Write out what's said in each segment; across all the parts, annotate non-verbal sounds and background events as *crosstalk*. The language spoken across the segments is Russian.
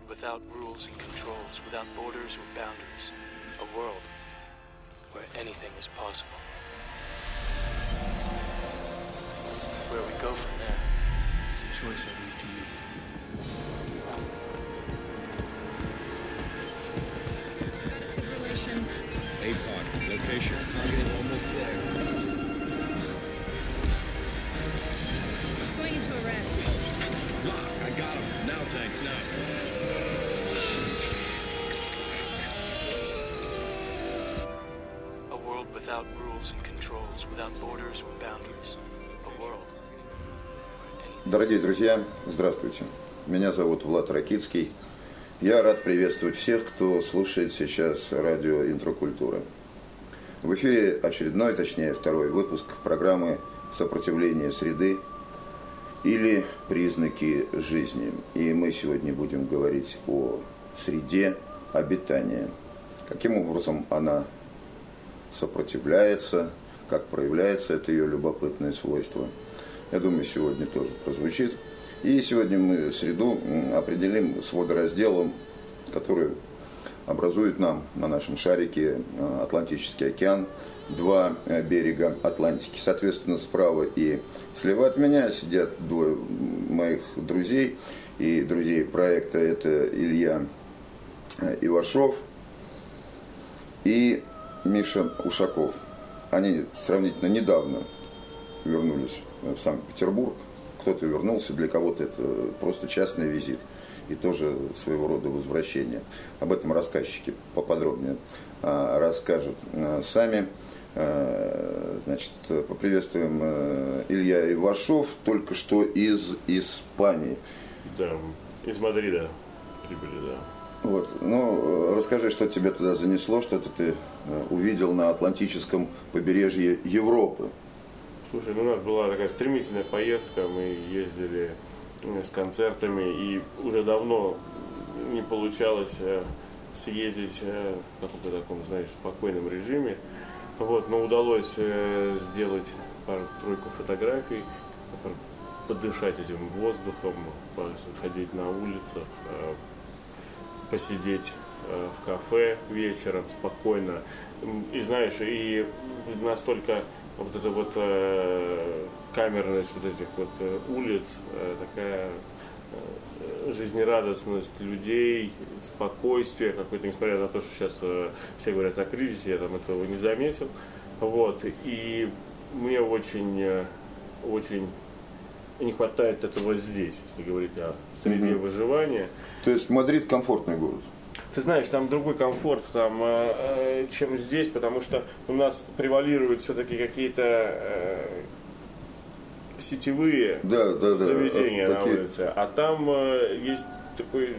world without rules and controls, without borders or boundaries. A world where anything is possible. Where we go from there is a choice I leave to you. Fibrillation. APOC, location, target almost there. It's going into arrest. Without rules and controls, without borders or boundaries. A world. Дорогие друзья, здравствуйте. Меня зовут Влад Ракицкий. Я рад приветствовать всех, кто слушает сейчас радио «Интрокультура». В эфире очередной, точнее второй выпуск программы «Сопротивление среды» или «Признаки жизни». И мы сегодня будем говорить о среде обитания. Каким образом она сопротивляется, как проявляется это ее любопытное свойство. Я думаю, сегодня тоже прозвучит. И сегодня мы среду определим с водоразделом, который образует нам на нашем шарике э, Атлантический океан, два э, берега Атлантики. Соответственно, справа и слева от меня сидят двое моих друзей и друзей проекта. Это Илья э, Ивашов и Миша Ушаков. Они сравнительно недавно вернулись в Санкт-Петербург. Кто-то вернулся, для кого-то это просто частный визит и тоже своего рода возвращение. Об этом рассказчики поподробнее а, расскажут сами. А, Значит, поприветствуем а, Илья Ивашов, только что из Испании. Да, из Мадрида прибыли, да. Вот. Ну, э, расскажи, что тебя туда занесло, что ты э, увидел на Атлантическом побережье Европы. Слушай, ну у нас была такая стремительная поездка, мы ездили э, с концертами, и уже давно не получалось э, съездить э, в каком-то таком, знаешь, спокойном режиме. Вот, но удалось э, сделать пару-тройку фотографий, подышать этим воздухом, ходить на улицах, э, посидеть э, в кафе вечером спокойно. И знаешь, и настолько вот эта вот э, камерность вот этих вот улиц, э, такая жизнерадостность людей, спокойствие какое-то, несмотря на то, что сейчас э, все говорят о кризисе, я там этого не заметил. Вот. И мне очень, э, очень не хватает этого здесь, если говорить о среде выживания. То есть Мадрид комфортный город. Ты знаешь, там другой комфорт, там, э, чем здесь, потому что у нас превалируют все-таки какие-то сетевые Да, да, да. заведения э, на такие. улице, а там э, есть такой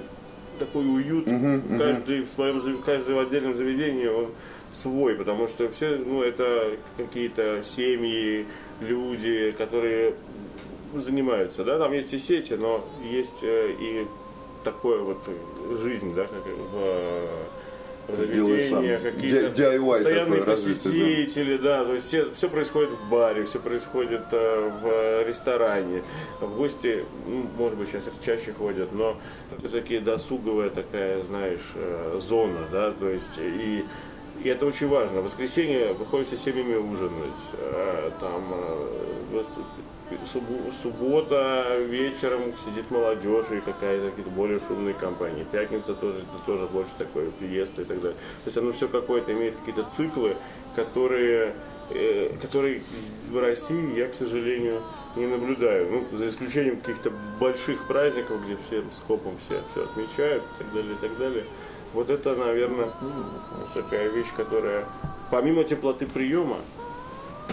такой уют, каждый в своем каждый в отдельном заведении он свой, потому что все, ну, это какие-то семьи, люди, которые занимаются, да, там есть и сети, но есть э, и такое вот э, жизнь, да, как в, э, заведениях, какие-то DIY постоянные развитый, да. посетители, да, то есть все, все происходит в баре, все происходит э, в ресторане, в гости, ну, может быть, сейчас чаще ходят, но все-таки досуговая такая, знаешь, э, зона, да, то есть и и это очень важно. В воскресенье выходим все семьями ужинать. Э, Там э, суббота вечером сидит молодежь и какая-то какие-то более шумные компании. Пятница тоже, это тоже больше такое, приезд и так далее. То есть оно все какое-то имеет какие-то циклы, которые, э, которые в России я, к сожалению, не наблюдаю. Ну, за исключением каких-то больших праздников, где все скопом все, все отмечают и так далее, и так далее. Вот это, наверное, такая вещь, которая, помимо теплоты приема,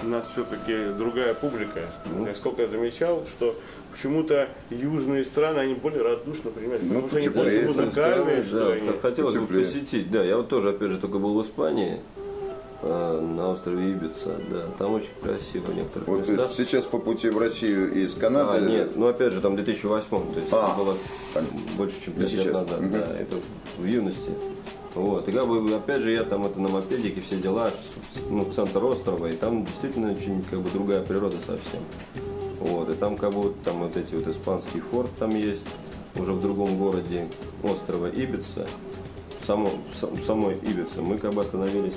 у нас все-таки другая публика. Насколько я замечал, что почему-то южные страны, они более радушно принимают, Ну, потому что они больше музыкальные, что да, они. хотелось бы посетить. Да, я вот тоже, опять же, только был в Испании, э, на острове Ибица, да, там очень красиво в некоторых Вот местах. сейчас по пути в Россию из Канады. А, нет, ну опять же, там 2008, то есть А, это было понятно. больше, чем Не 5 лет назад, Мгм. да, это в юности. Вот, и как бы, опять же, я там это на мопедике, все дела, ну, центр острова, и там действительно очень, как бы, другая природа совсем. Вот, и там, как бы, там вот эти вот испанский форт там есть, уже в другом городе острова Ибица, само, сам- самой Ибице, мы как бы остановились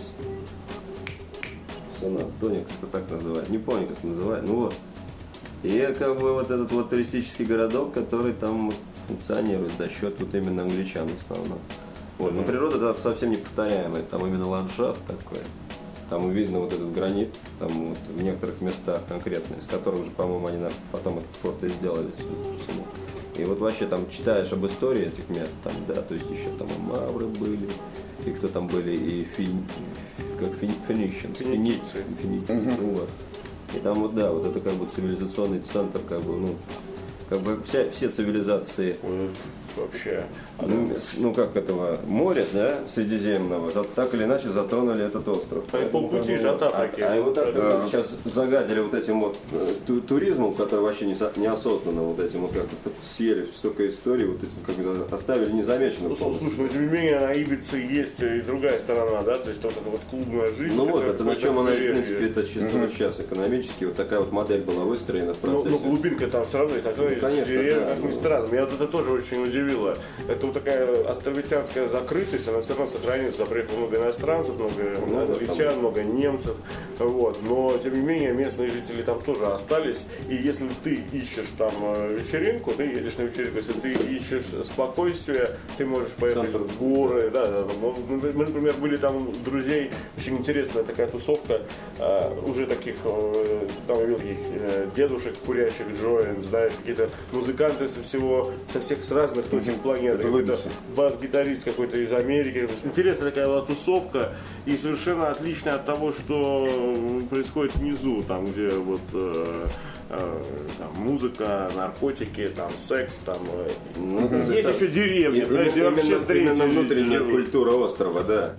Сан-Антонио, как-то так называют. Не помню, как называют. Ну вот. И как бы вот этот вот туристический городок, который там функционирует за счет вот именно англичан в основном. Вот. Но природа там совсем неповторяемая. Там именно ландшафт такой. Там видно вот этот гранит, там вот в некоторых местах конкретно, из которых уже, по-моему, они нам потом этот форт и сделали. И вот вообще там читаешь об истории этих мест, там, да, то есть еще там и мавры были, и кто там были, и фин, как фин, финикийцы, Финикийцы. финикийцы, ну вот. И там вот, да, вот это как бы цивилизационный центр, как бы, ну, как бы вся, все цивилизации Вообще. ну, с- ну, как этого моря, да, Средиземного, так или иначе затронули этот остров. По полпути как бы, жота а, а его так Да. вот сейчас загадили вот этим вот э, ту- туризмом, который вообще не со- неосознанно вот этим вот как съели столько историй, вот этим как бы оставили незамеченным Ну, слушай, но тем не менее на Ибице есть и другая сторона, да, то есть вот эта вот клубная жизнь. Ну вот, это на чем она, в принципе, это чисто вот сейчас экономически, вот такая вот модель была выстроена в Ну, процессе. ну, глубинка там все равно есть, а равно есть конечно, деревья, да, как ни ну. странно. Меня вот это тоже очень удивило. Это вот такая островитянская закрытость, она все равно сохранится. Туда приехало много иностранцев, много англичан, много немцев. Вот. Но, тем не менее, местные жители там тоже остались. И если ты ищешь там э, вечеринку, ты едешь на вечеринку, если ты ищешь спокойствие, ты можешь поехать в горы. Да, да. Мы, например, были там друзей, очень интересная такая тусовка, э, уже таких, э, там таких э, дедушек, курящих джоинт, знаешь, какие-то музыканты со всего, со всех с разных планеты. Это Какой-то бас-гитарист какой-то из Америки. Интересная такая была тусовка и совершенно отличная от того, что происходит внизу, там, где вот э, э, там, музыка, наркотики, там, секс, там. э, Ну, да, Есть это- еще деревни, Именно, блядь, где вообще именно- именно внутренняя культура острова, да.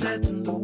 setting the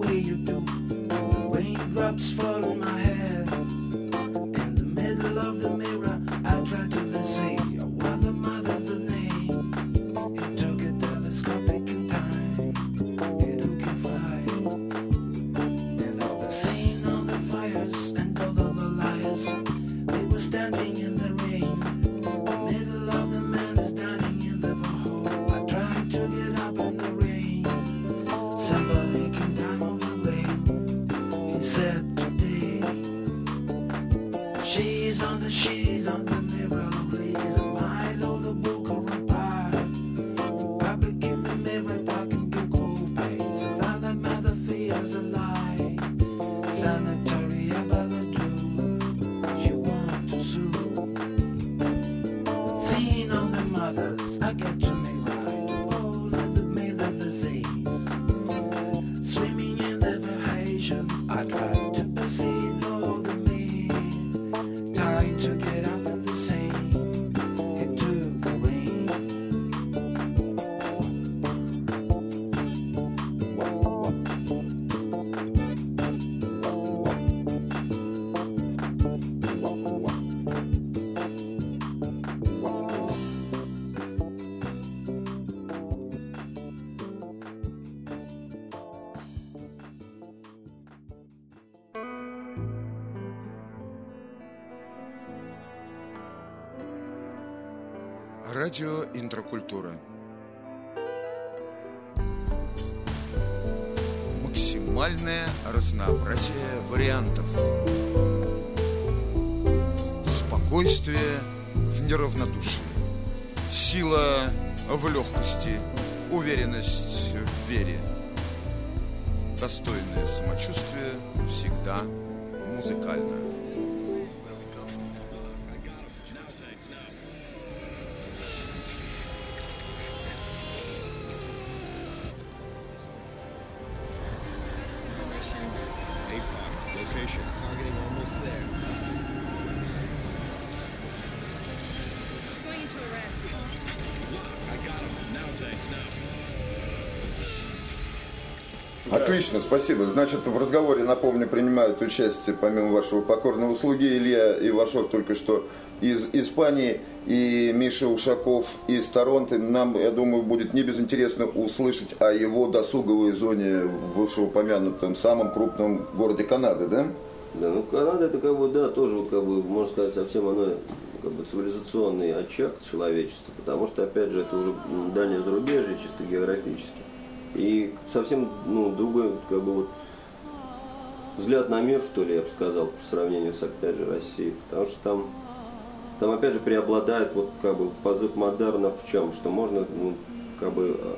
Радио Интракультура. Максимальное разнообразие вариантов. Спокойствие в неравнодушии. Сила в легкости. Уверенность в вере. Достойное самочувствие всегда музыкально. Отлично, спасибо. Значит, в разговоре, напомню, принимают участие, помимо вашего покорного слуги, Илья Ивашов только что из Испании и Миша Ушаков из Торонто. Нам, я думаю, будет не безинтересно услышать о его досуговой зоне в вышеупомянутом самом крупном городе Канады, да? Да, ну Канада это как бы, да, тоже, как бы, можно сказать, совсем оно как бы цивилизационный очаг человечества, потому что, опять же, это уже дальнее зарубежье, чисто географически. И совсем, ну, другой, как бы, вот, взгляд на мир, что ли, я бы сказал, по сравнению с, опять же, Россией, потому что там, там, опять же, преобладает, вот, как бы, позыв модерна в чем, что можно, ну, как бы, э,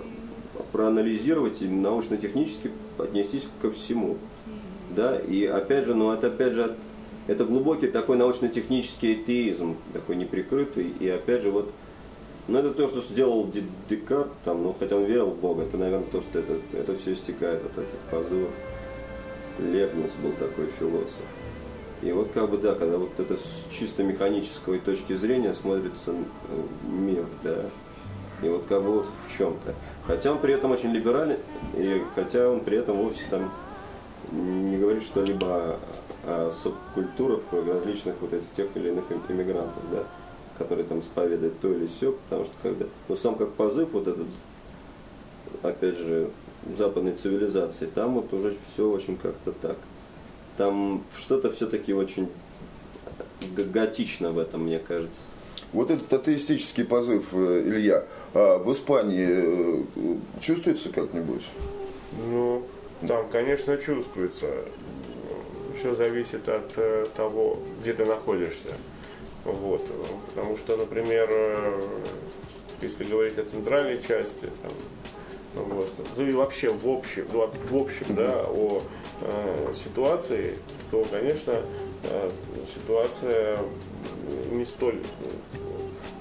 проанализировать и научно-технически отнестись ко всему. Да, и опять же, ну это опять же, это глубокий такой научно-технический атеизм, такой неприкрытый, и опять же вот, ну это то, что сделал Декарт, там, ну хотя он верил в Бога, это, наверное, то, что это, это все истекает от этих позывов. Лебниц был такой философ. И вот как бы, да, когда вот это с чисто механической точки зрения смотрится э, мир, да, и вот как бы вот в чем-то. Хотя он при этом очень либеральный, и хотя он при этом вовсе там не говорит что-либо о, субкультурах различных вот этих тех или иных им- иммигрантов, да, которые там исповедуют то или все, потому что когда, ну сам как позыв вот этот, опять же, западной цивилизации, там вот уже все очень как-то так. Там что-то все-таки очень г- готично в этом, мне кажется. Вот этот атеистический позыв, э, Илья, а в Испании э, чувствуется как-нибудь? Ну, там, конечно, чувствуется. Все зависит от э, того, где ты находишься. Вот. Потому что, например, э, если говорить о центральной части, там, вот, ну и вообще в общем, ну, в общем, да, о э, ситуации, то, конечно, э, ситуация не столь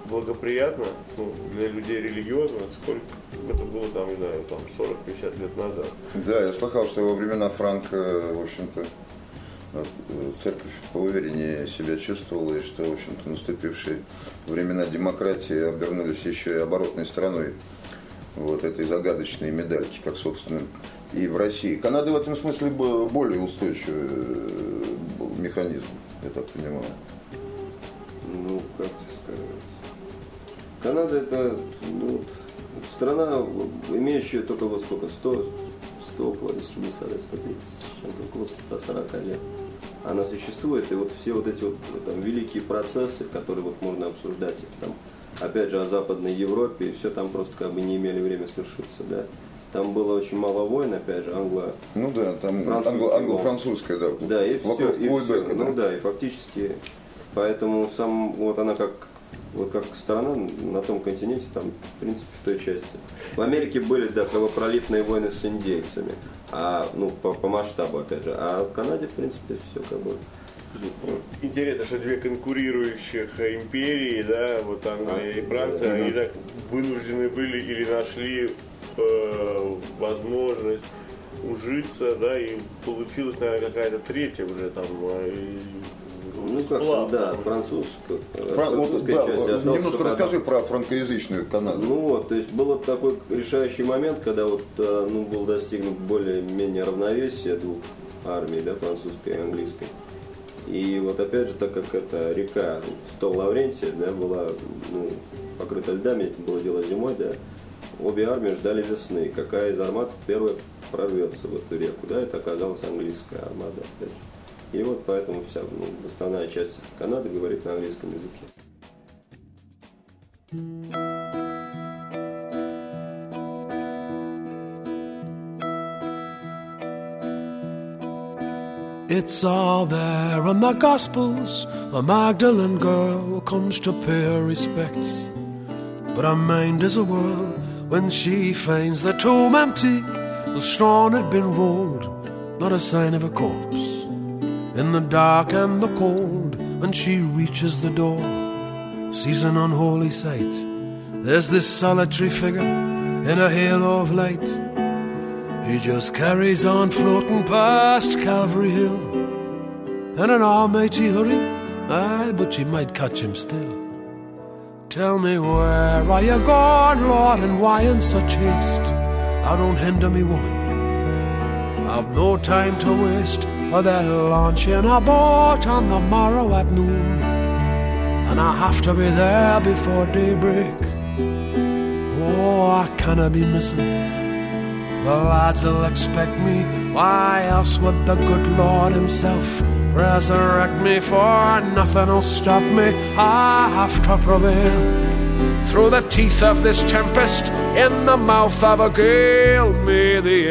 благоприятна ну, для людей религиозных, сколько это было там, не знаю, там 40-50 лет назад. Да, я слыхал, что во времена Франка, в общем-то, э, церковь поувереннее себя чувствовала, и что, в общем-то, наступившие времена демократии обернулись еще и оборотной стороной вот этой загадочной медальки, как, собственно, и в России. Канада в этом смысле бо- более устойчивый э, механизм, я так понимаю. Ну, как сказать. Канада это ну, страна, имеющая только вот сколько, 100, 100 около 60 лет, 130, чем-то около 140 лет. Она существует, и вот все вот эти вот там, великие процессы, которые вот можно обсуждать, их там, опять же, о Западной Европе, и все там просто как бы не имели время свершиться, да. там было очень мало войн, опять же, англо... Ну да, там англо- англо-французская, да. Да, и все, и всё. Ну да, и фактически, поэтому сам, вот она как, вот как страна на том континенте, там, в принципе, в той части. В Америке были, да, кровопролитные войны с индейцами, а, ну, по, по масштабу, опять же, а в Канаде, в принципе, все как бы... Интересно, что две конкурирующих империи, да, вот Англия и Франция, они так вынуждены были или нашли э, возможность ужиться, да, и получилась, наверное, какая-то третья уже там э, Ну, как, сплав, да, французская, Фран- вот, французская да, часть. немножко одна. расскажи про франкоязычную Канаду. Ну вот, то есть был такой решающий момент, когда вот э, ну, был достигнут более-менее равновесие двух армий, да, французской и английской. И вот опять же, так как эта река Стол Лаврентия, да, была ну, покрыта льдами, это было дело зимой, да, обе армии ждали весны. Какая из армад первая прорвется в эту реку, да, это оказалась английская армада, опять же. И вот поэтому вся ну, основная часть Канады говорит на английском языке. It's all there in the Gospels. The Magdalene girl comes to pay her respects. But her mind is a whirl when she finds the tomb empty. The stone had been rolled, not a sign of a corpse. In the dark and the cold, when she reaches the door, sees an unholy sight. There's this solitary figure in a halo of light. He just carries on floating past Calvary Hill. In an almighty hurry, aye, but you might catch him still. Tell me where are you going, Lord, and why in such haste? Now don't hinder me, woman. I've no time to waste, launch in a boat on the morrow at noon. And I have to be there before daybreak. Oh, I cannot be missing. The lads will expect me. Why else would the good Lord Himself resurrect me? For nothing will stop me. I have to prevail. Through the teeth of this tempest, in the mouth of a gale, may the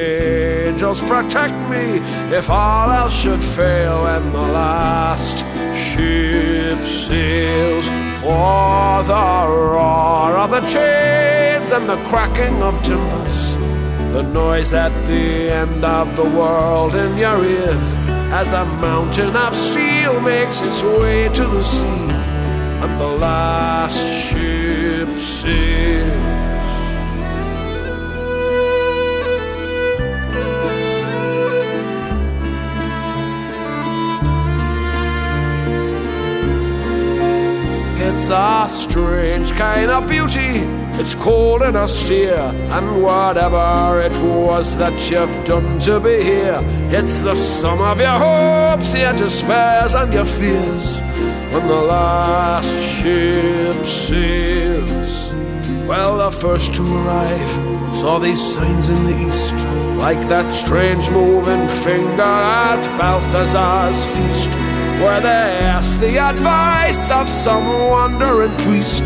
angels protect me if all else should fail and the last ship sails. Oh, the roar of the chains and the cracking of timbers. The noise at the end of the world in your ears as a mountain of steel makes its way to the sea and the last ship It's a strange kind of beauty. It's cold and austere, and whatever it was that you've done to be here, it's the sum of your hopes, your despairs, and your fears. When the last ship sails, well, the first to arrive saw these signs in the east, like that strange moving finger at Balthazar's feast where they asked the advice of some wandering priest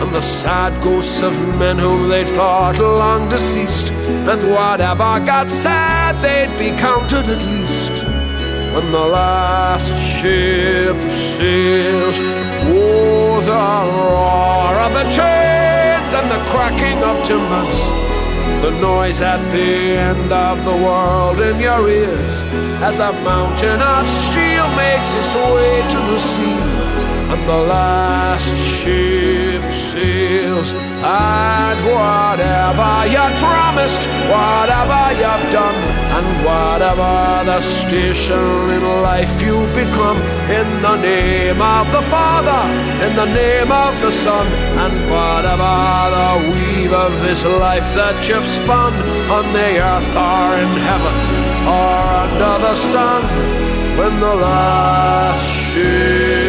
and the sad ghosts of men whom they thought long deceased. And whatever got said, they'd be counted at least when the last ship sails. Oh, the roar of the chains and the cracking of timbers. The noise at the end of the world in your ears as a mountain of steel makes its way to the sea and the last ship sails. And whatever you promised, whatever you've done, and whatever the station in life you become, in the name of the Father, in the name of the Son, and whatever the weave of this life that you've spun on the earth or in heaven or under the sun, when the last ship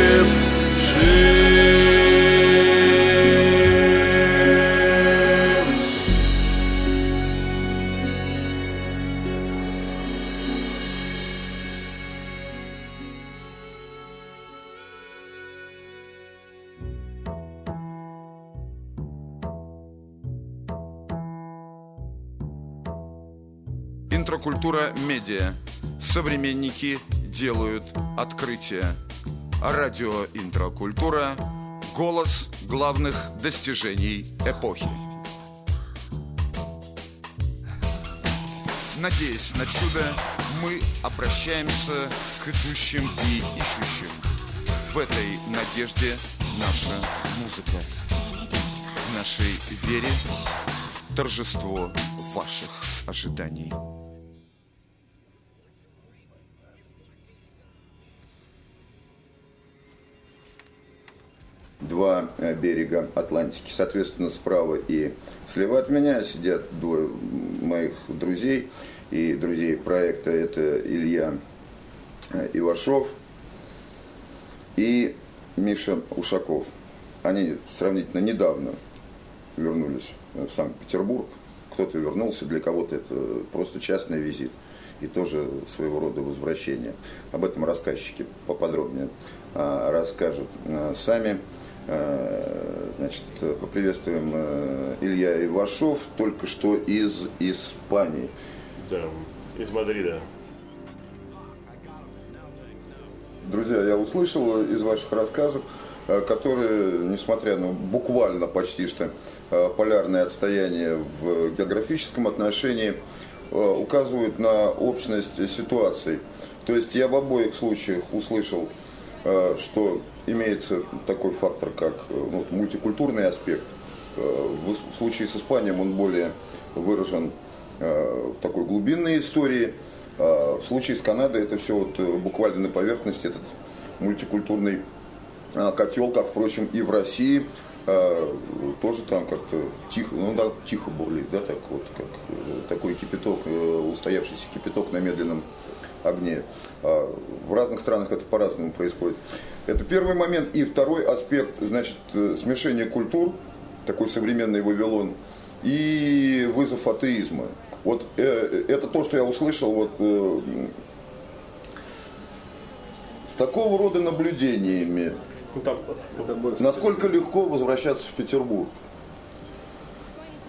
Интракультура медиа. Современники делают открытия. Радио Интракультура. Голос главных достижений эпохи. Надеясь на чудо, мы обращаемся к идущим и ищущим. В этой надежде наша музыка. В нашей вере торжество ваших ожиданий. Два э, берега Атлантики. Соответственно, справа и слева от меня сидят двое моих друзей и друзей проекта. Это Илья э, Ивашов и Миша Ушаков. Они сравнительно недавно вернулись в Санкт-Петербург. Кто-то вернулся, для кого-то это просто частный визит и тоже своего рода возвращение. Об этом рассказчики поподробнее расскажут сами. А, значит, поприветствуем Илья Ивашов, только что из Испании. Да, из Мадрида. Друзья, я услышал из ваших рассказов, которые, несмотря на буквально почти что полярное отстояние в географическом отношении, Э, указывают на общность ситуаций. То есть я в обоих случаях услышал, э, что имеется такой фактор, как э, ну, мультикультурный аспект. В случае с Испанией он более выражен в такой глубинной истории. В случае с Канадой это все вот буквально на поверхности, этот мультикультурный котел, как, впрочем, и в России – тоже там как-то тихо, ну да, тихо более, да, так вот, как э, такой кипяток, э, устоявшийся кипяток на медленном огне. А в разных странах это по-разному происходит. Это первый момент. И второй аспект, значит, э, смешение культур, такой современный Вавилон, и вызов атеизма. Вот э, это то, что я услышал вот э, с такого рода наблюдениями ну, Насколько легко возвращаться в Петербург?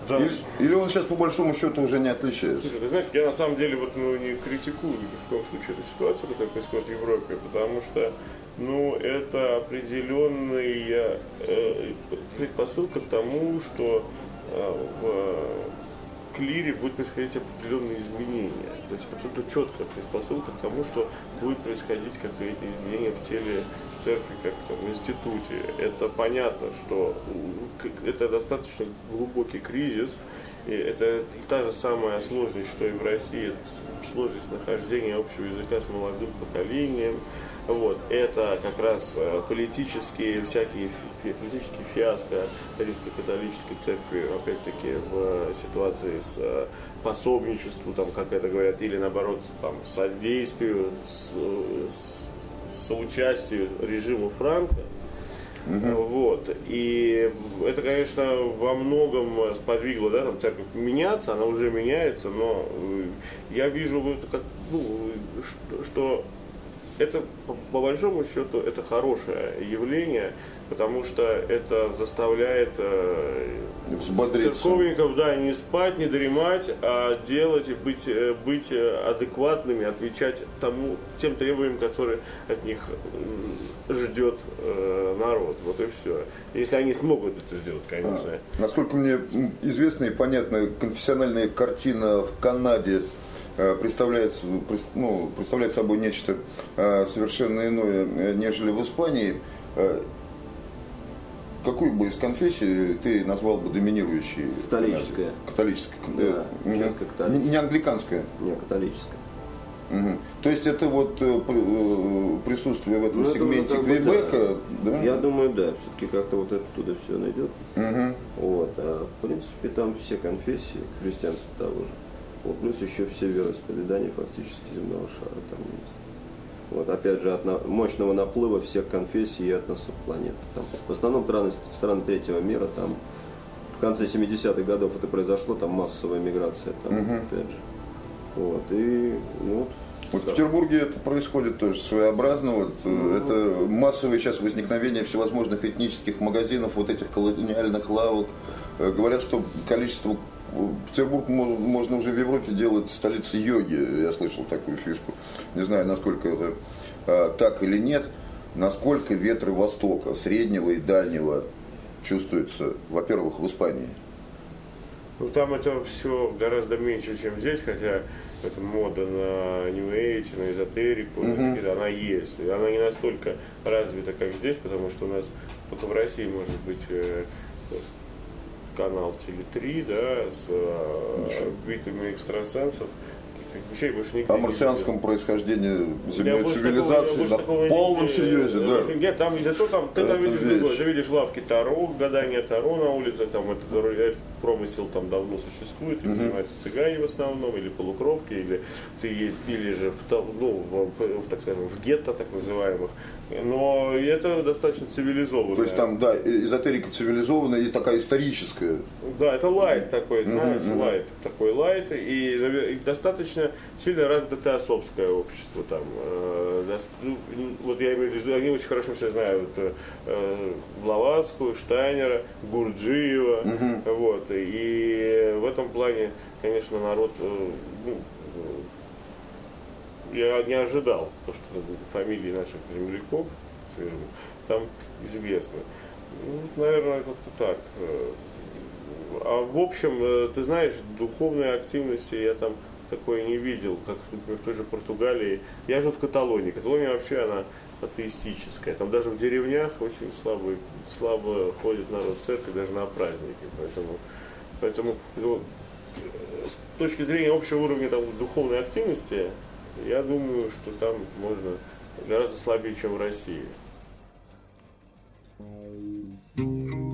Да. Или, или он сейчас по большому счету уже не отличается? Слушай, ты знаешь, я на самом деле вот, ну, не критикую ни в коем случае эту ситуацию, которая происходит в Европе, потому что ну, это определенная э, предпосылка к тому, что э, в клире будет происходить определенные изменения. То есть это абсолютно четкая предпосылка к тому, что будет происходить какие-то изменения в теле церкви, как в институте. Это понятно, что это достаточно глубокий кризис, и это та же самая сложность, что и в России, сложность нахождения общего языка с молодым поколением, вот, это как раз э, политические всякие политические фиаско Римской католической церкви, опять-таки, в ситуации с э, пособничеством, там, как это говорят, или наоборот, там, содействию, с, с, соучастию режиму Франка. Угу. Вот. И это, конечно, во многом сподвигло да, там, церковь меняться, она уже меняется, но я вижу, как, ну, что это по большому счету это хорошее явление, потому что это заставляет э, церковников да, не спать, не дремать, а делать и быть, э, быть адекватными, отвечать тому, тем требованиям, которые от них ждет э, народ. Вот и все. Если они смогут это сделать, конечно. А, насколько мне известно и понятно, конфессиональная картина в Канаде Э, представляет, ну, представляет собой нечто э, совершенно иное, э, нежели в Испании. Какую бы из конфессий ты назвал бы доминирующей? Католическая. Католическая. Да, угу. католическая. Не англиканская? Не, католическая. Угу. То есть это вот присутствие в этом ну, сегменте думаю, Квебека, да. да? Я думаю, да, все-таки как-то вот оттуда все найдет. Угу. Вот, а в принципе там все конфессии, христианство того же. Вот, плюс еще все вероисповедания фактически земного шара там есть. Вот, опять же, от мощного наплыва всех конфессий и этносов планеты. Там, в основном страны, страны третьего мира, там в конце 70-х годов это произошло, там массовая миграция, там, угу. опять же. Вот, и ну, вот, вот в Петербурге это происходит тоже своеобразно. Вот, ну, это массовое сейчас возникновение всевозможных этнических магазинов, вот этих колониальных лавок. Э, говорят, что количество Петербург мо- можно уже в Европе делать столицей йоги. Я слышал такую фишку. Не знаю, насколько это а, так или нет. Насколько ветры Востока, Среднего и Дальнего чувствуются, во-первых, в Испании. Ну там это все гораздо меньше, чем здесь, хотя эта мода на New Age, на эзотерику, на какие-то, она есть. И она не настолько развита, как здесь, потому что у нас только в России может быть э, канал Теле3, да, с э, битвами экстрасенсов. Каких-то вещей больше нигде О марсианском происхождении земной цивилизации такого- на такого полном серьезе, да. Нет, там зато там ты там Это видишь вещь. другое. Ты видишь лавки Таро, гадание Таро на улице, там этот, этот промысел там давно существует, им занимаются цыгане в основном, или полукровки, или ты есть, или же ну, в, так скажем, в гетто так называемых. Но это достаточно цивилизованно. То есть там, да, эзотерика цивилизованная и такая историческая. Да, это лайт такой, знаешь, лайт. Такой лайт. И, и достаточно сильно развито теософское общество там. Э, ну, вот я имею в виду, они очень хорошо все знают э, э, Блаватскую, Штайнера, Гурджиева. Вот. И в этом плане, конечно, народ ну, я не ожидал, то, что фамилии наших земляков там известны. Ну, наверное, как-то так. А в общем, ты знаешь, духовной активности я там такое не видел, как например, в той же Португалии. Я жил в Каталонии. Каталония вообще она атеистическая. Там даже в деревнях очень слабо, слабо ходит народ в церковь, даже на праздники. Поэтому, поэтому ну, э, с точки зрения общего уровня там, духовной активности, я думаю, что там можно гораздо слабее, чем в России. We gave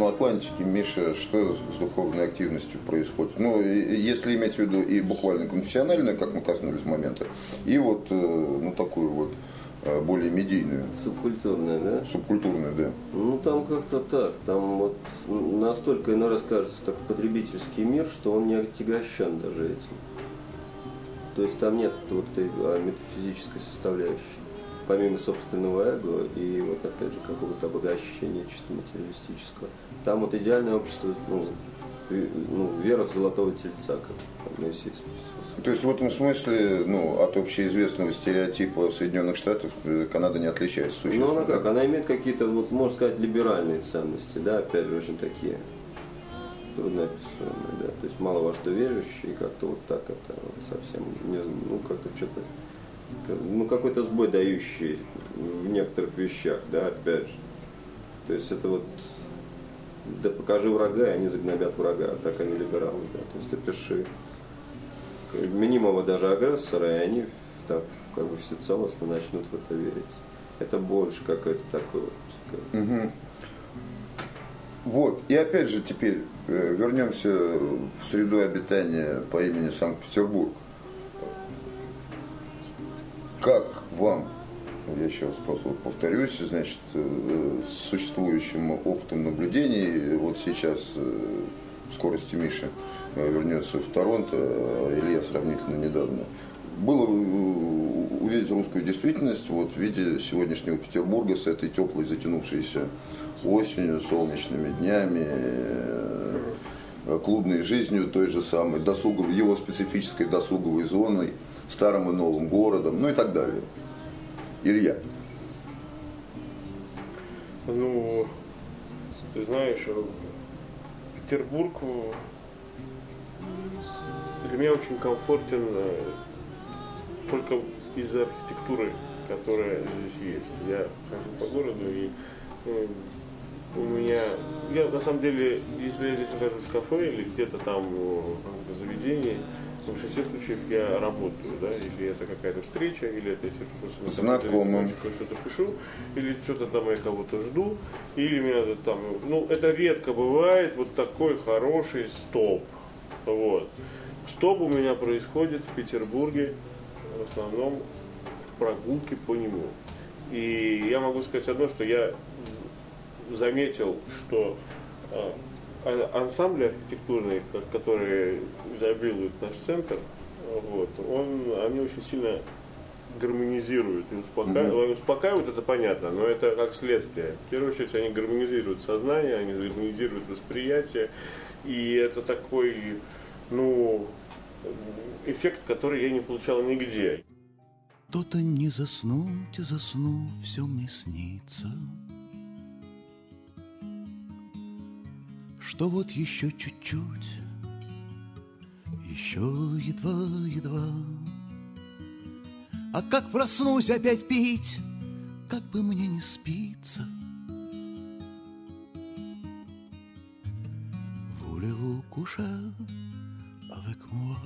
сторону Атлантики, Миша, что с духовной активностью происходит? Ну, если иметь в виду и буквально конфессиональную, как мы коснулись момента, и вот, э, ну, такую вот э, более медийную, Субкультурная, да? субкультурную, да. Ну там как-то так, там вот настолько иной раз кажется так потребительский мир, что он не отягощен даже этим. То есть там нет вот этой а, метафизической составляющей, помимо собственного эго и вот опять же какого-то обогащения чисто материалистического. Там вот идеальное общество, ну, ну, вера в золотого тельца, как Моисей спустился. То есть в этом смысле, ну, от общеизвестного стереотипа Соединенных Штатов э, Канада не отличается Ну существенно. она как, она имеет какие-то, вот можно сказать, либеральные ценности, да, опять же, очень такие трудноописуемые, да, то есть мало во что верующие, как-то вот так это вот совсем, не, ну как-то что-то, ну какой-то сбой дающий в некоторых вещах, да, опять же. То есть это вот, да покажи врага, и они загнобят врага, а так они либералы, да, то есть опиши минимума даже агрессора, и они так, как бы всецелостно начнут в это верить. Это больше какое-то такое. Мгм. Вот, и опять же теперь э, вернемся в среду обитания по имени Санкт-Петербург. Как вам, я еще раз повторюсь, значит, э, с существующим опытом наблюдений, вот сейчас э, скорости Миши э, вернется в Торонто, а Илья сравнительно недавно, было увидеть русскую действительность вот, в виде сегодняшнего Петербурга с этой теплой затянувшейся осенью, солнечными днями, клубной жизнью той же самой, досуговой, его специфической досуговой зоной, старым и новым городом, ну и так далее. Илья. Ну, ты знаешь, э, Петербург э, для меня очень комфортен э, только из-за архитектуры, которая здесь есть. Я хожу по городу и у меня, я на самом деле, если я здесь нахожусь в кафе или где-то там в заведении, в большинстве случаев я работаю, да, или это какая-то встреча, или это если просто на Знакомым. что-то пишу, или что-то там я кого-то жду, или меня там, ну, это редко бывает, вот такой хороший стоп, вот. Стоп у меня происходит в Петербурге, в основном прогулки по нему. И я могу сказать одно, что я заметил, что э, а- ансамбли архитектурные, ко- которые изобилуют наш центр, вот, он, они очень сильно гармонизируют и успокаивают. Успокаивают, это понятно, но это как следствие. В первую очередь они гармонизируют сознание, они гармонизируют восприятие. И это такой, ну, эффект, который я не получал нигде. То-то не заснуть, заснув, все мне снится. Что вот еще чуть-чуть, еще едва-едва. А как проснусь опять пить, как бы мне не спится. Voulez-vous coucher avec moi?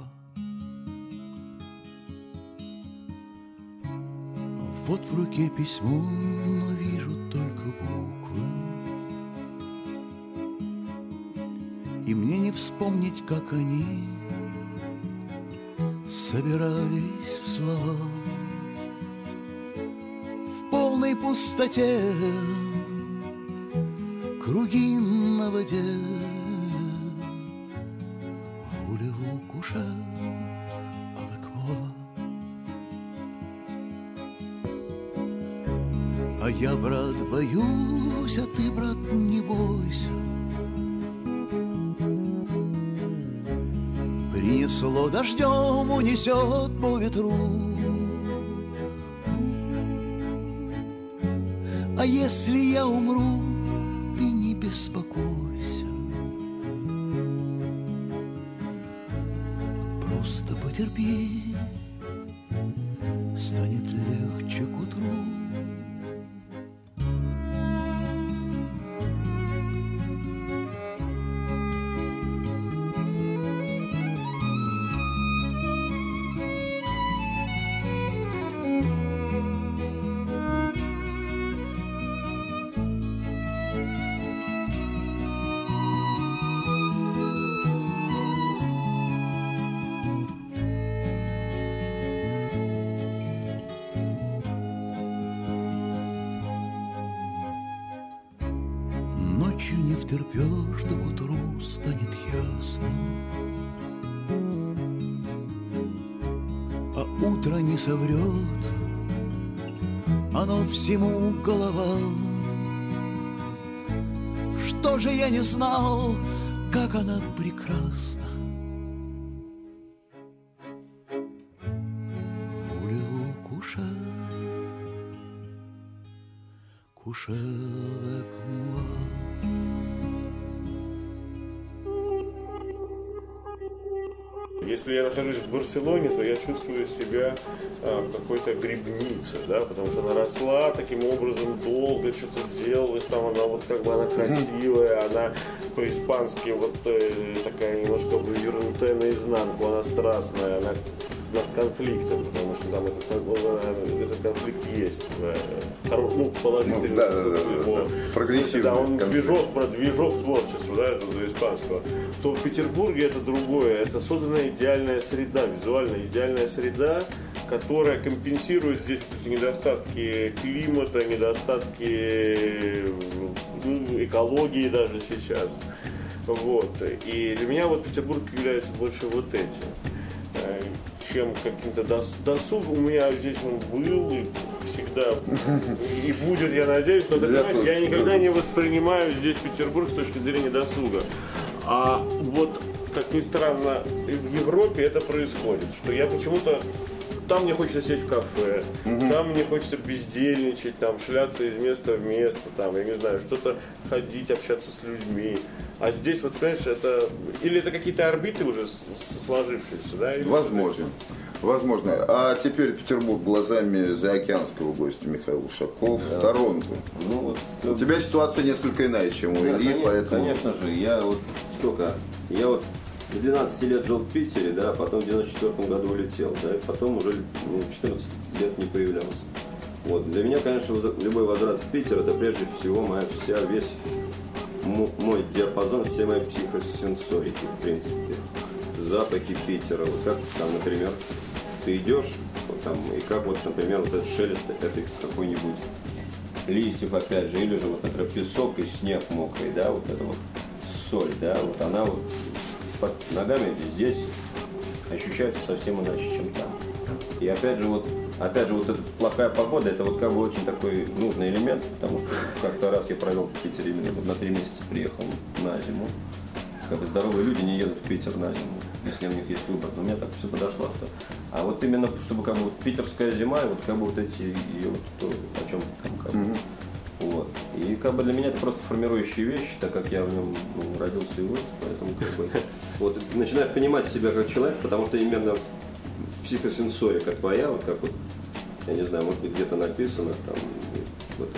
Вот в руке письмо, но вижу только буквы. И мне не вспомнить, как они собирались в слова. В полной пустоте круги на воде. Coucher avec moi? А я, брат, боюсь, а ты, брат, не бойся. Принесло дождем, унесет по ветру. А если я умру, ты не беспокойся. Просто потерпи, всему голова. Что же я не знал, как она прекрасна. Voulez-vous coucher, coucher avec? Если я нахожусь в Барселоне, то я чувствую себя а, в какой-то грибнице, да, потому что она росла таким образом долго, что-то делалось, там она вот как бы она красивая, она по-испански вот э, такая немножко вывернутая наизнанку, она страстная, она с конфликтом, потому что там этот, этот конфликт есть. хоро- Ну, положительный. Ну, да, да, да, да, его- да. Прогрессивный Да, он конфликт. движок, про движок творчества, да, этого испанского. То в Петербурге это другое. Это создана идеальная среда, визуально идеальная среда, которая компенсирует здесь недостатки климата, недостатки ну, экологии даже сейчас. Вот. И для меня вот Петербург является больше вот этим чем каким-то дос- досуг. У меня здесь он был и всегда и будет, я надеюсь, но ты Я понимаешь, тоже, я никогда да. не воспринимаю здесь Петербург с точки зрения досуга. А вот, как ни странно, в Европе это происходит, что я почему-то там мне хочется сесть в кафе, там мне хочется бездельничать, там шляться из места в место, там, я не знаю, что-то ходить, общаться с людьми. А здесь, вот, понимаешь, это... Или это какие-то орбиты уже сложившиеся, да? или Возможно. Возможно. А теперь Петербург глазами заокеанского гостя Михаил Ушаков, Торонто. Ну, вот, У тебя ситуация несколько иная, чем у Да, Ильи, конечно, поэтому... конечно же, я вот сколько, я вот с 12 лет жил в Питере, да, а потом в 94 году улетел, да, и потом уже ну, 14 лет не появлялся. Вот. Для меня, конечно, любой возврат в Питер, это прежде всего моя вся, весь мой диапазон, все мои психосенсорики, в принципе. Запахи Питера, вот как там, например, ты идешь, вот там, и как вот, например, вот этот шелест этой какой-нибудь листьев, опять же, или же вот, например, песок и снег мокрый, да, вот это вот соль, да, вот она вот под ногами здесь ощущается совсем иначе, чем там. И опять же, вот, опять же, вот эта плохая погода, это вот как бы очень такой нужный элемент, потому что как-то раз я провел в Питере вот на три месяца приехал на зиму. Как бы здоровые люди не едут в Питер на зиму, если у них есть выбор. Но мне так все подошло, что... А вот именно, чтобы как бы вот питерская зима, и вот как бы вот эти, и вот то, о чем там как бы... Вот. И как бы для меня это просто формирующие вещи, так как я в нем ну, родился и вырос, поэтому как бы *laughs* вот начинаешь понимать себя как человек, потому что именно психосенсорика твоя, вот как вот, я не знаю, может быть где-то написано там вот,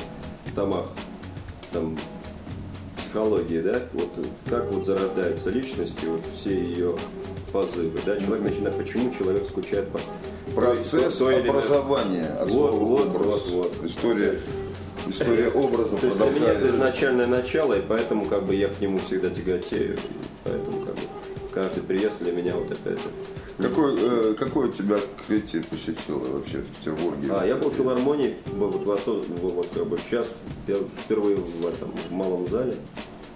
в томах там психологии, да, вот как вот зарождается личность и вот все ее позывы, да, человек начинает, почему человек скучает по Процесс образования от Вот, вот, вот, вот. История, история образа То есть для меня это изначальное начало, и поэтому как бы я к нему всегда тяготею. Поэтому как бы каждый приезд для меня вот опять же. Какой, э, какой тебя открытие посетило вообще в Петербурге? А, я был в филармонии, был вот, в осоз- был вот как бы сейчас пер- впервые в этом в малом зале,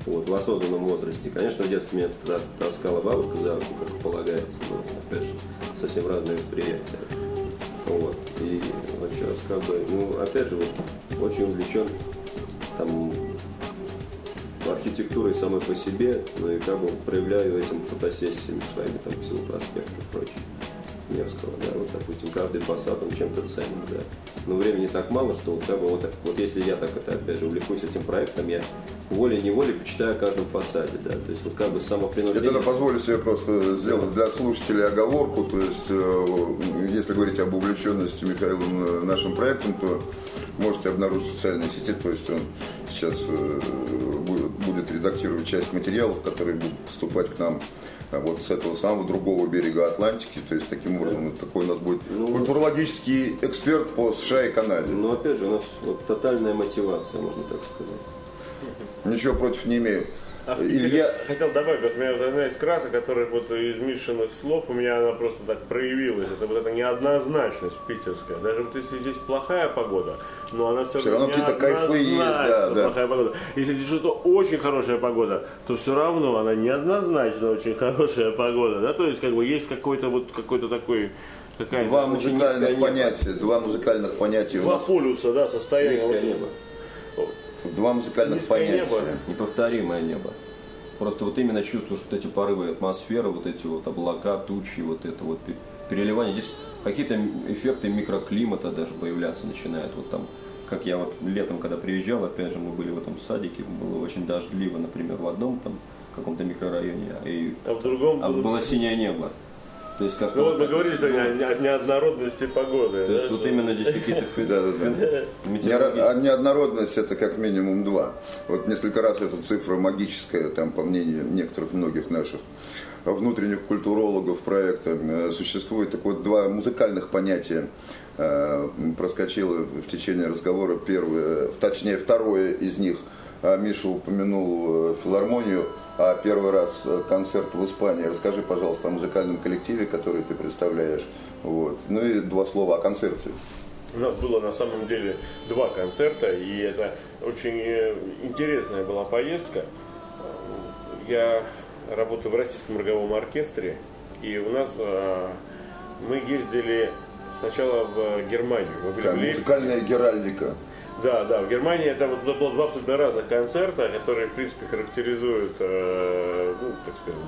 вот, в осознанном возрасте. Конечно, в детстве меня таскала бабушка за руку, как полагается, но опять же совсем разные восприятия. Вот. И вот сейчас как бы, ну, опять же, вот, очень увлечен там архитектурой самой по себе, ну и как бы проявляю этим фотосессиями своими там всего проспекта и прочее. Невского, да, вот, допустим, каждый фасад он чем-то ценен, да. Но времени так мало, что вот, бы, вот, вот если я так это, опять же, увлекусь этим проектом, я волей-неволей почитаю о каждом фасаде, да, то есть вот как бы самопринуждение. тогда позволю себе просто сделать для слушателей оговорку, то есть э, если говорить об увлеченности Михаилом э, нашим проектом, то можете обнаружить в социальной сети, то есть он сейчас э, будет- редактировать часть материалов, которые будут поступать к нам вот с этого самого другого берега Атлантики, то есть таким образом такой у нас будет культурологический эксперт по США и Канаде. Но опять же, у нас вот тотальная мотивация, можно так сказать. Ничего против не имею. А, Илья, Хотел добавить, просто у меня одна из красок, которая вот из Мишиных слов, у меня она просто так проявилась. Это вот эта неоднозначность питерская. Даже вот если здесь плохая погода, но она все, Всё равно какие-то кайфы есть, да, да. плохая погода. Если здесь что-то очень хорошая погода, то все равно она неоднозначно очень хорошая погода. Да? То есть как бы есть какой-то вот какой-то такой какая-то два музыкальных небо. понятия, два музыкальных понятия Два полюса, да, состояние. Вот- небо. Два музыкальных Низкое понятия. небо. Неповторимое небо. Просто вот именно чувствуешь вот эти порывы атмосферы, вот эти вот облака, тучи, вот это вот пе- переливание. Здесь какие-то эффекты микроклимата даже появляться начинают. Вот там, как я вот летом, когда приезжал, опять же, мы были в этом садике, было очень дождливо, например, в одном там каком-то микрорайоне, и А в другом а было синее небо. То есть как Ну вот мы говорили сегодня о не- о неоднородности погоды. То есть да, вот что- именно здесь какие-то *laughs* Да, да, да. а Неоднородность это как минимум два. Вот несколько раз эта цифра магическая, там, по мнению некоторых многих наших внутренних культурологов проекта, э, существует так вот два музыкальных понятия э, проскочило в течение разговора первое, э, точнее второе из них. А Миша упомянул э, филармонию, первый раз э, концерт в Испании. Расскажи, пожалуйста, о музыкальном коллективе, который ты представляешь. Вот. Ну и два слова о концерте. У нас было на самом деле два концерта, и это очень э, интересная была поездка. Я работаю в Российском роговом оркестре, и у нас э, мы ездили сначала в Германию. Мы были Такая в Лейпциге. музыкальная геральдика. Да, да, в Германии это вот было два абсолютно разных концерта, которые, в принципе, характеризуют, э, ну, так скажем,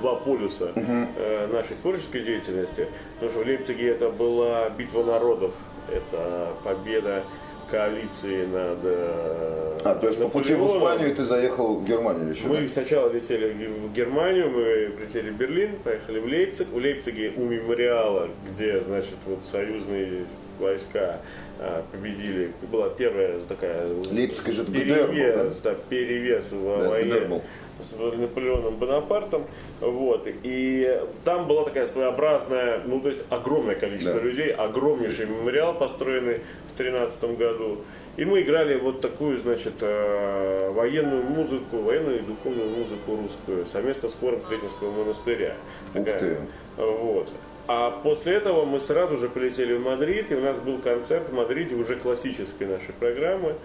два полюса э, нашей творческой деятельности. Потому что в Лейпциге это была битва народов, это победа коалиции над э, А, то есть по пути в. Испанию ты заехал в Германию еще? Мы да? сначала летели в Германию, мы прилетели в Берлин, поехали в Лейпциг. У Лейпциге у мемориала, где, значит, вот союзные войска а, победили, была первая такая Лейпциг же перевес, да, перевес в Да, войне с Наполеоном Бонапартом. Вот. И там была такая своеобразная, ну, то есть огромное количество Да. людей, огромнейший мемориал, построенный в 13 году. И мы играли вот такую, значит, э, военную музыку, военную и духовную музыку русскую, совместно с хором Сретенского монастыря. Ух Такая, ты. Вот. А после этого мы сразу же полетели в Мадрид, и у нас был концерт в Мадриде уже классической нашей программы,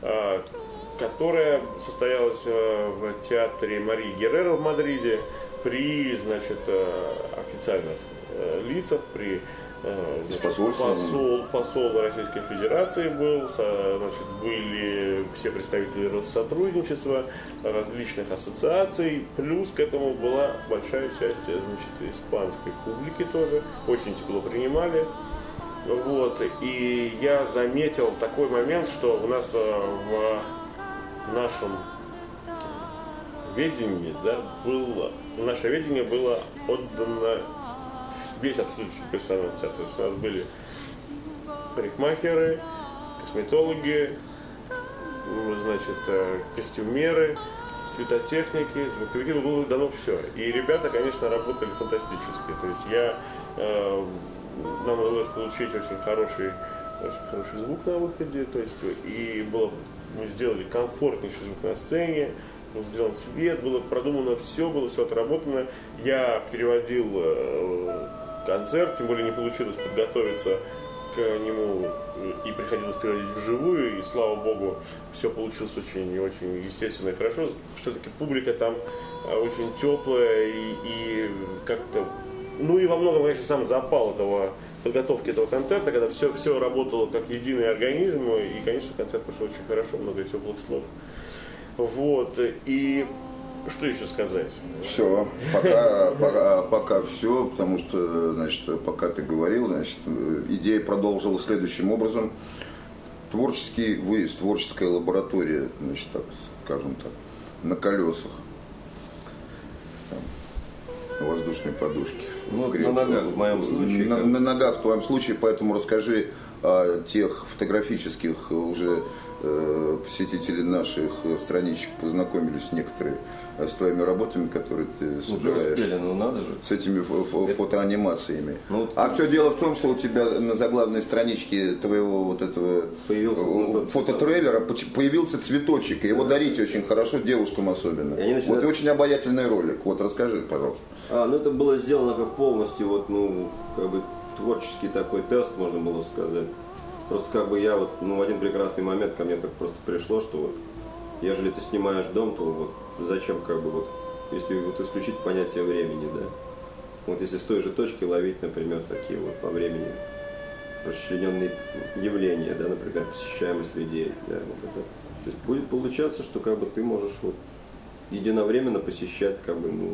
а, которая состоялась э, в театре Марии Геррера в Мадриде при, значит, э, официальных э, лицах, при э, значит, посольством. посол, посол Российской Федерации был, значит, были все представители Россотрудничества, различных ассоциаций, плюс к этому была большая часть значит, испанской публики тоже, очень тепло принимали. Вот, и я заметил такой момент, что у нас э, в нашем ведении, да, было, наше ведение было отдано весь обслуживающий персонал. То есть у нас были парикмахеры, косметологи, м, значит, э, костюмеры, светотехники, звуковики, ну, было дано все. И ребята, конечно, работали фантастически. То есть я, э, нам удалось получить очень хороший, очень хороший звук на выходе, то есть и было, мы сделали комфортнейший звук на сцене, был сделан свет, было продумано все, было все отработано. Я переводил э, концерт, тем более не получилось подготовиться к нему э, и приходилось переводить вживую, и слава богу, все получилось очень, очень естественно и хорошо. Все-таки публика там э, очень теплая и, и как-то, ну и во многом, конечно, сам запал этого подготовки этого концерта, когда все, все работало как единый организм, и, конечно, концерт пошел очень хорошо, много теплых слов. Вот, и что еще сказать? Все, пока, пока, пока все, потому что, значит, пока ты говорил, значит, идея продолжила следующим образом. Творческий выезд, творческая лаборатория, значит, так скажем так, на колесах. Там, воздушной подушки. Ну, на ногах в моем случае, На, как- на ногах в твоем случае, поэтому расскажи о тех фотографических уже э, посетители наших страничек познакомились некоторые с твоими работами, которые ты собираешь. успели, ну надо же. С этими фо- фотоанимациями. Ну, а все дело в том, что у тебя на заглавной страничке твоего вот этого Появился, э, ну, тот фототрейлера появился цветочек, и его дарить очень хорошо девушкам особенно. И начинают- Вот и очень обаятельный ролик. Вот расскажи, пожалуйста. А, ну это было сделано как полностью вот, ну, как бы творческий такой тест, можно было сказать. Просто как бы я вот, ну, в один прекрасный момент ко мне так просто пришло, что вот, ежели ты снимаешь дом, то вот зачем как бы вот, если вот исключить понятие времени, да? Вот если с той же точки ловить, например, такие вот по времени расчлененные явления, да, например, посещаемость людей, да, вот это. То есть будет получаться, что как бы ты можешь вот единовременно посещать как бы, ну,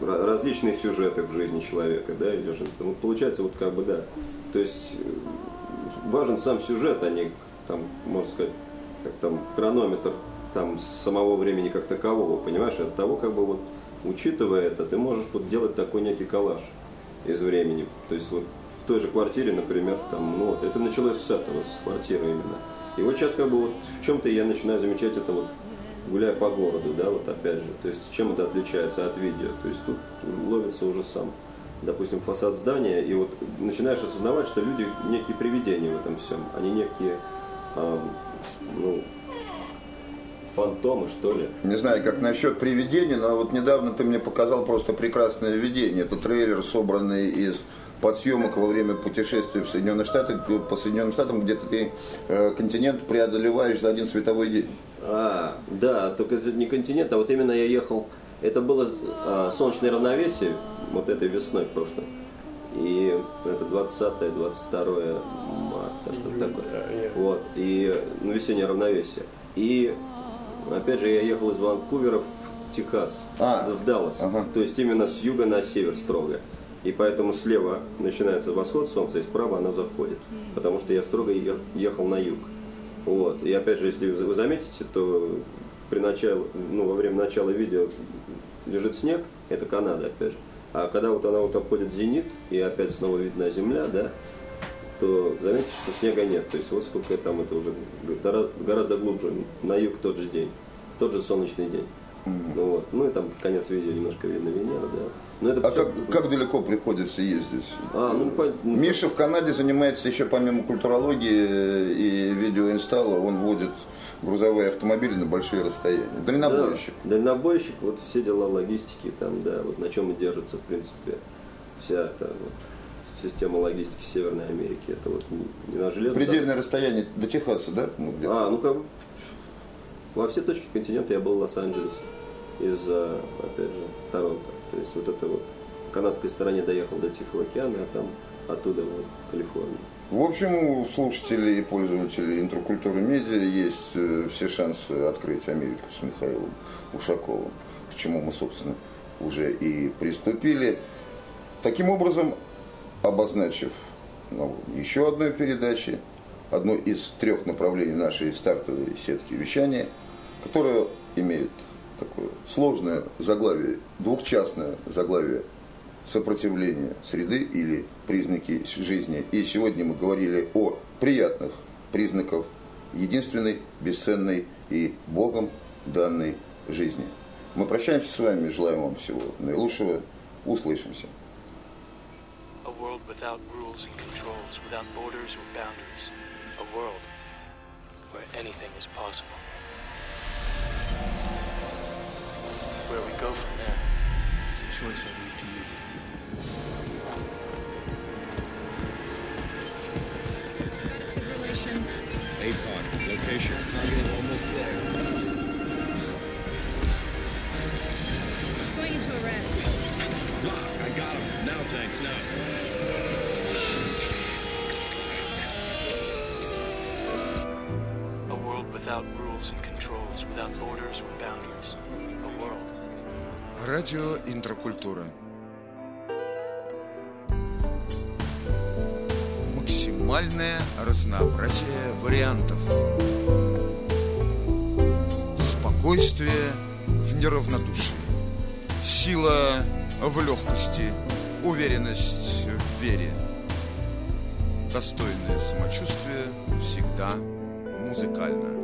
вот, ра- различные сюжеты в жизни человека, да, или же, ну, получается, вот как бы, да, то есть э, важен сам сюжет, а не, там, можно сказать, как там, хронометр там самого времени как такового, понимаешь, от того, как бы вот, учитывая это, ты можешь вот делать такой некий коллаж из времени, то есть вот в той же квартире, например, там, ну, вот, это началось с этого, с квартиры именно, и вот сейчас как бы вот в чем-то я начинаю замечать это вот гуляя по городу, да, вот опять же, то есть чем это отличается от видео, то есть тут ловится уже сам, допустим, фасад здания, и вот начинаешь осознавать, что люди некие привидения в этом всем, они некие, ну, фантомы, что ли. Не знаю, как насчет привидений, но вот недавно ты мне показал просто прекрасное видение. Это трейлер, собранный из подсъемок во время путешествия в Соединенных Штатах, по Соединенным Штатам, где-то ты э, континент преодолеваешь за один световой день. А, да, только это не континент, а вот именно я ехал, это было а, солнечное равновесие, вот этой весной прошлой. И это 20-22 марта, что-то такое. Вот, и ну, весеннее равновесие. И опять же я ехал из Ванкувера в Техас, А, в Даллас. То есть именно с юга на север строго. И поэтому слева начинается восход солнца, и справа оно заходит. Потому что я строго ехал на юг. Вот. И опять же, если вы заметите, то при начале, ну, во время начала видео лежит снег, это Канада, опять же. А когда вот она вот обходит зенит, и опять снова видна земля, да, то заметьте, что снега нет. То есть вот сколько там это уже гора- гораздо глубже, на юг тот же день, тот же солнечный день. Ну, вот. ну и там конец видео немножко видно Венера, да. Но это А всё- как, как далеко приходится ездить? А, ну, по- ну, Миша в Канаде занимается еще помимо культурологии э, и видеоинсталла, он водит грузовые автомобили на большие расстояния. Дальнобойщик. Да, дальнобойщик, вот все дела логистики, там, да, вот на чем и держится, в принципе, вся эта вот, система логистики Северной Америки. Это вот не, на железном. Предельное расстояние до Техаса, да? Ну. А, ну как во все точки континента я был в Лос-Анджелесе из, опять же, Торонто. То есть вот это вот в канадской стороне доехал до Тихого океана, а там оттуда вот Калифорния. В общем, у слушателей и пользователей интрокультуры медиа есть э, все шансы открыть Америку с Михаилом Ушаковым, к чему мы, собственно, уже и приступили. Таким образом, обозначив ну, еще одной передачи, одно из трех направлений нашей стартовой сетки вещания, которая имеет такое сложное заглавие, двухчастное заглавие сопротивление среды или признаки жизни. И сегодня мы говорили о приятных признаках единственной, бесценной и Богом данной жизни. Мы прощаемся с вами, желаем вам всего наилучшего. Услышимся. A world without rules and controls, without borders or boundaries. A world where anything is possible. Where we go from there is a choice I leave to you. Good relation. APOC, location, target almost there. It's going into arrest. Got him. Now, tank, now. Радио Интракультура. Максимальное разнообразие вариантов. Спокойствие в неравнодушии. Сила в легкости. Уверенность в вере. Достойное самочувствие всегда музыкально.